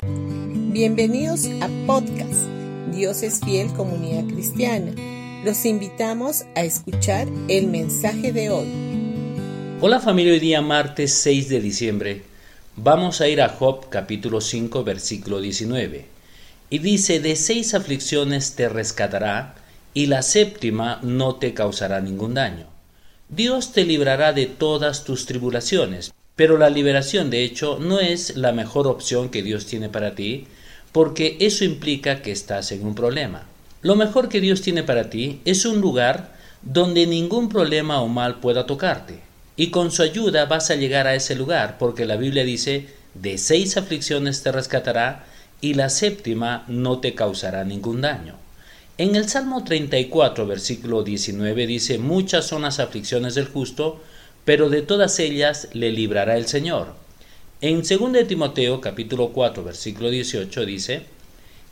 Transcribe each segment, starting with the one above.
Bienvenidos a podcast Dios es fiel comunidad cristiana. Los invitamos a escuchar el mensaje de hoy. Hola familia, hoy día martes 6 de diciembre vamos a ir a Job capítulo 5 versículo 19. Y dice, de seis aflicciones te rescatará y la séptima no te causará ningún daño. Dios te librará de todas tus tribulaciones, pero la liberación de hecho no es la mejor opción que Dios tiene para ti, porque eso implica que estás en un problema. Lo mejor que Dios tiene para ti es un lugar donde ningún problema o mal pueda tocarte. Y con su ayuda vas a llegar a ese lugar, porque la Biblia dice, de seis aflicciones te rescatará y la séptima no te causará ningún daño. En el Salmo 34, versículo 19 dice, muchas son las aflicciones del justo, pero de todas ellas le librará el Señor. En 2 Timoteo capítulo 4 versículo 18 dice,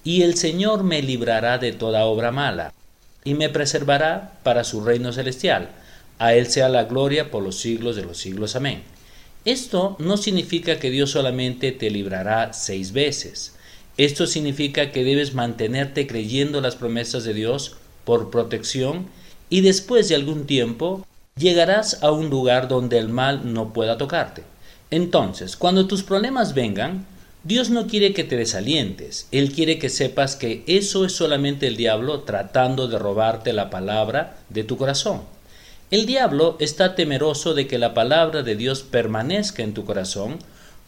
Y el Señor me librará de toda obra mala, y me preservará para su reino celestial. A Él sea la gloria por los siglos de los siglos. Amén. Esto no significa que Dios solamente te librará seis veces. Esto significa que debes mantenerte creyendo las promesas de Dios por protección y después de algún tiempo llegarás a un lugar donde el mal no pueda tocarte. Entonces, cuando tus problemas vengan, Dios no quiere que te desalientes, Él quiere que sepas que eso es solamente el diablo tratando de robarte la palabra de tu corazón. El diablo está temeroso de que la palabra de Dios permanezca en tu corazón,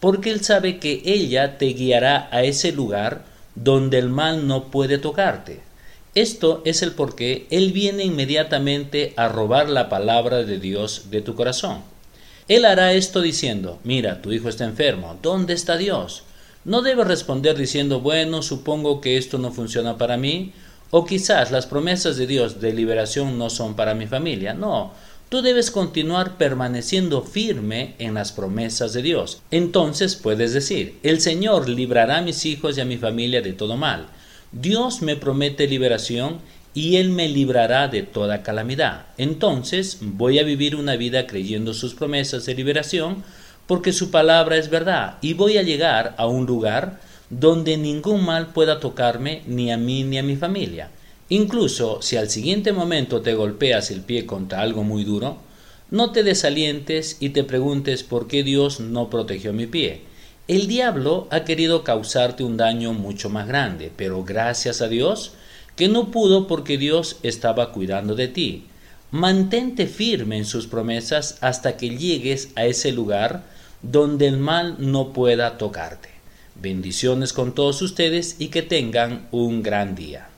porque él sabe que ella te guiará a ese lugar donde el mal no puede tocarte. Esto es el por qué él viene inmediatamente a robar la palabra de Dios de tu corazón. Él hará esto diciendo, mira, tu hijo está enfermo, ¿dónde está Dios? No debes responder diciendo, bueno, supongo que esto no funciona para mí, o quizás las promesas de Dios de liberación no son para mi familia. No, tú debes continuar permaneciendo firme en las promesas de Dios. Entonces puedes decir, el Señor librará a mis hijos y a mi familia de todo mal. Dios me promete liberación y Él me librará de toda calamidad. Entonces voy a vivir una vida creyendo sus promesas de liberación, porque su palabra es verdad, y voy a llegar a un lugar donde ningún mal pueda tocarme ni a mí ni a mi familia. Incluso si al siguiente momento te golpeas el pie contra algo muy duro, no te desalientes y te preguntes por qué Dios no protegió mi pie. El diablo ha querido causarte un daño mucho más grande, pero gracias a Dios, que no pudo porque Dios estaba cuidando de ti. Mantente firme en sus promesas hasta que llegues a ese lugar donde el mal no pueda tocarte. Bendiciones con todos ustedes y que tengan un gran día.